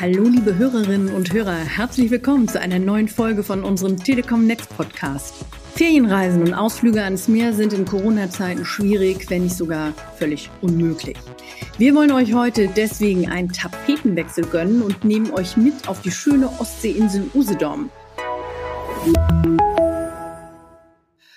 Hallo liebe Hörerinnen und Hörer, herzlich willkommen zu einer neuen Folge von unserem Telekom Next Podcast. Ferienreisen und Ausflüge ans Meer sind in Corona-Zeiten schwierig, wenn nicht sogar völlig unmöglich. Wir wollen euch heute deswegen einen Tapetenwechsel gönnen und nehmen euch mit auf die schöne Ostseeinsel Usedom.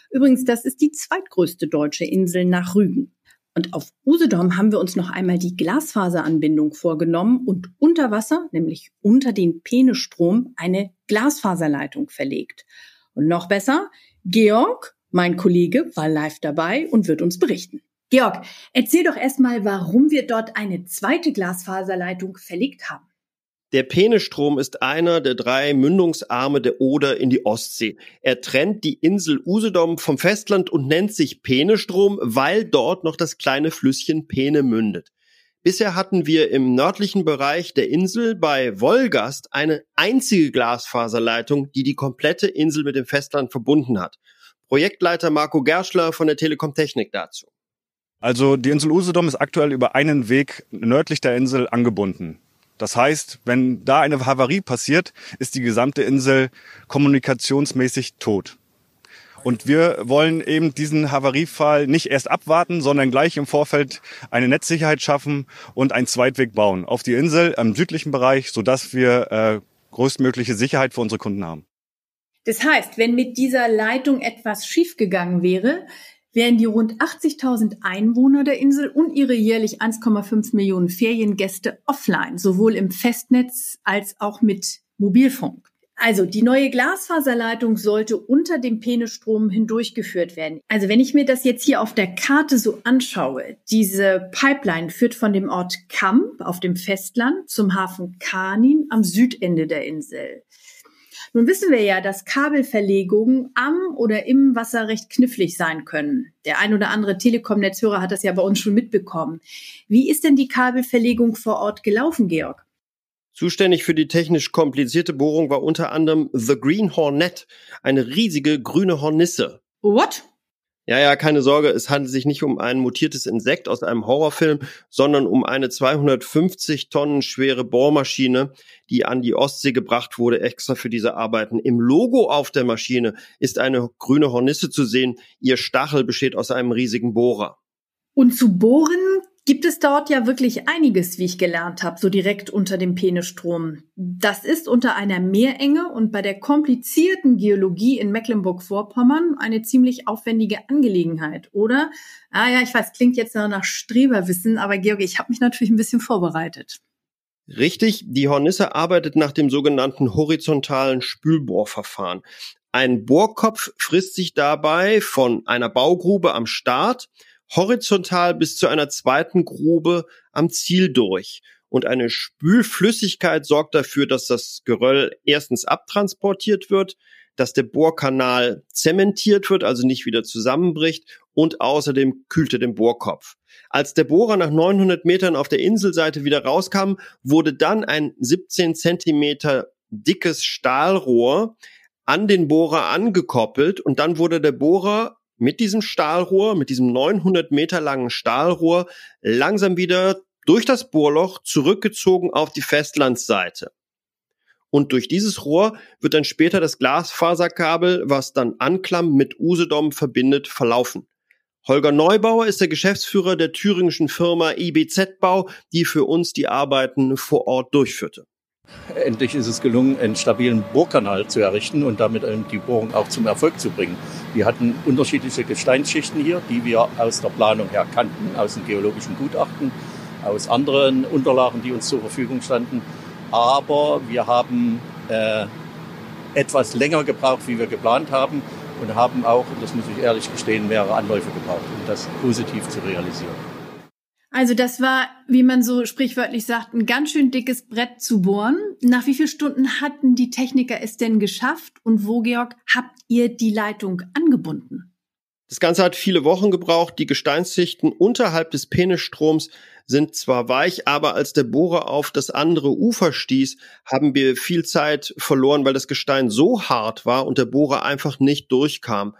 Übrigens, das ist die zweitgrößte deutsche Insel nach Rügen. Und auf Usedom haben wir uns noch einmal die Glasfaseranbindung vorgenommen und unter Wasser, nämlich unter den Penestrom, eine Glasfaserleitung verlegt. Und noch besser, Georg, mein Kollege, war live dabei und wird uns berichten. Georg, erzähl doch erstmal, warum wir dort eine zweite Glasfaserleitung verlegt haben. Der Penestrom ist einer der drei Mündungsarme der Oder in die Ostsee. Er trennt die Insel Usedom vom Festland und nennt sich Penestrom, weil dort noch das kleine Flüsschen Pene mündet. Bisher hatten wir im nördlichen Bereich der Insel bei Wolgast eine einzige Glasfaserleitung, die die komplette Insel mit dem Festland verbunden hat. Projektleiter Marco Gerschler von der Telekom Technik dazu. Also die Insel Usedom ist aktuell über einen Weg nördlich der Insel angebunden. Das heißt, wenn da eine Havarie passiert, ist die gesamte Insel kommunikationsmäßig tot. Und wir wollen eben diesen Havariefall nicht erst abwarten, sondern gleich im Vorfeld eine Netzsicherheit schaffen und einen Zweitweg bauen auf die Insel im südlichen Bereich, sodass wir äh, größtmögliche Sicherheit für unsere Kunden haben. Das heißt, wenn mit dieser Leitung etwas schiefgegangen wäre, wären die rund 80.000 Einwohner der Insel und ihre jährlich 1,5 Millionen Feriengäste offline, sowohl im Festnetz als auch mit Mobilfunk. Also die neue Glasfaserleitung sollte unter dem Penestrom hindurchgeführt werden. Also wenn ich mir das jetzt hier auf der Karte so anschaue, diese Pipeline führt von dem Ort Kamp auf dem Festland zum Hafen Kanin am Südende der Insel. Nun wissen wir ja, dass Kabelverlegungen am oder im Wasser recht knifflig sein können. Der ein oder andere Telekom-Netzhörer hat das ja bei uns schon mitbekommen. Wie ist denn die Kabelverlegung vor Ort gelaufen, Georg? Zuständig für die technisch komplizierte Bohrung war unter anderem The Green Hornet, eine riesige grüne Hornisse. What? Ja, ja, keine Sorge, es handelt sich nicht um ein mutiertes Insekt aus einem Horrorfilm, sondern um eine 250 Tonnen schwere Bohrmaschine, die an die Ostsee gebracht wurde, extra für diese Arbeiten. Im Logo auf der Maschine ist eine grüne Hornisse zu sehen. Ihr Stachel besteht aus einem riesigen Bohrer. Und zu bohren gibt es dort ja wirklich einiges, wie ich gelernt habe, so direkt unter dem Penestrom. Das ist unter einer Meerenge und bei der komplizierten Geologie in Mecklenburg-Vorpommern eine ziemlich aufwendige Angelegenheit, oder? Ah ja, ich weiß, klingt jetzt nach Streberwissen, aber Georg, ich habe mich natürlich ein bisschen vorbereitet. Richtig, die Hornisse arbeitet nach dem sogenannten horizontalen Spülbohrverfahren. Ein Bohrkopf frisst sich dabei von einer Baugrube am Start horizontal bis zu einer zweiten Grube am Ziel durch. Und eine Spülflüssigkeit sorgt dafür, dass das Geröll erstens abtransportiert wird, dass der Bohrkanal zementiert wird, also nicht wieder zusammenbricht und außerdem kühlt er den Bohrkopf. Als der Bohrer nach 900 Metern auf der Inselseite wieder rauskam, wurde dann ein 17 Zentimeter dickes Stahlrohr an den Bohrer angekoppelt und dann wurde der Bohrer mit diesem Stahlrohr, mit diesem 900 Meter langen Stahlrohr langsam wieder durch das Bohrloch zurückgezogen auf die Festlandsseite. Und durch dieses Rohr wird dann später das Glasfaserkabel, was dann Anklam mit Usedom verbindet, verlaufen. Holger Neubauer ist der Geschäftsführer der thüringischen Firma IBZ Bau, die für uns die Arbeiten vor Ort durchführte. Endlich ist es gelungen, einen stabilen Bohrkanal zu errichten und damit die Bohrung auch zum Erfolg zu bringen. Wir hatten unterschiedliche Gesteinsschichten hier, die wir aus der Planung her kannten, aus dem geologischen Gutachten, aus anderen Unterlagen, die uns zur Verfügung standen. Aber wir haben äh, etwas länger gebraucht, wie wir geplant haben und haben auch, das muss ich ehrlich gestehen, mehrere Anläufe gebraucht, um das positiv zu realisieren. Also das war, wie man so sprichwörtlich sagt, ein ganz schön dickes Brett zu bohren. Nach wie vielen Stunden hatten die Techniker es denn geschafft und wo, Georg, habt ihr die Leitung angebunden? Das Ganze hat viele Wochen gebraucht. Die Gesteinsschichten unterhalb des Penestroms sind zwar weich, aber als der Bohrer auf das andere Ufer stieß, haben wir viel Zeit verloren, weil das Gestein so hart war und der Bohrer einfach nicht durchkam.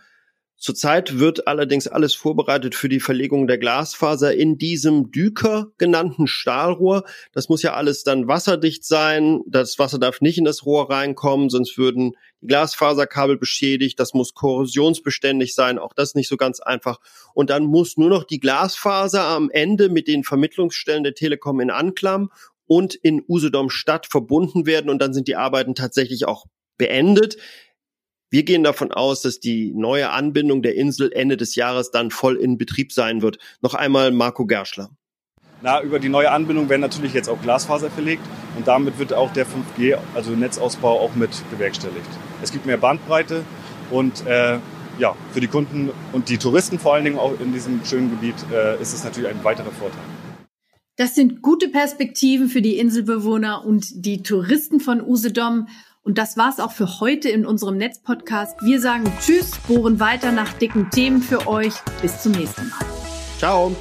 Zurzeit wird allerdings alles vorbereitet für die Verlegung der Glasfaser in diesem Düker genannten Stahlrohr. Das muss ja alles dann wasserdicht sein. Das Wasser darf nicht in das Rohr reinkommen, sonst würden die Glasfaserkabel beschädigt. Das muss korrosionsbeständig sein. Auch das nicht so ganz einfach. Und dann muss nur noch die Glasfaser am Ende mit den Vermittlungsstellen der Telekom in Anklam und in Usedom Stadt verbunden werden. Und dann sind die Arbeiten tatsächlich auch beendet. Wir gehen davon aus, dass die neue Anbindung der Insel Ende des Jahres dann voll in Betrieb sein wird. Noch einmal Marco Gerschler. Na, über die neue Anbindung werden natürlich jetzt auch Glasfaser verlegt und damit wird auch der 5G, also Netzausbau, auch mit bewerkstelligt. Es gibt mehr Bandbreite und äh, ja, für die Kunden und die Touristen vor allen Dingen auch in diesem schönen Gebiet äh, ist es natürlich ein weiterer Vorteil. Das sind gute Perspektiven für die Inselbewohner und die Touristen von Usedom. Und das war's auch für heute in unserem Netzpodcast. Wir sagen Tschüss, bohren weiter nach dicken Themen für euch. Bis zum nächsten Mal. Ciao.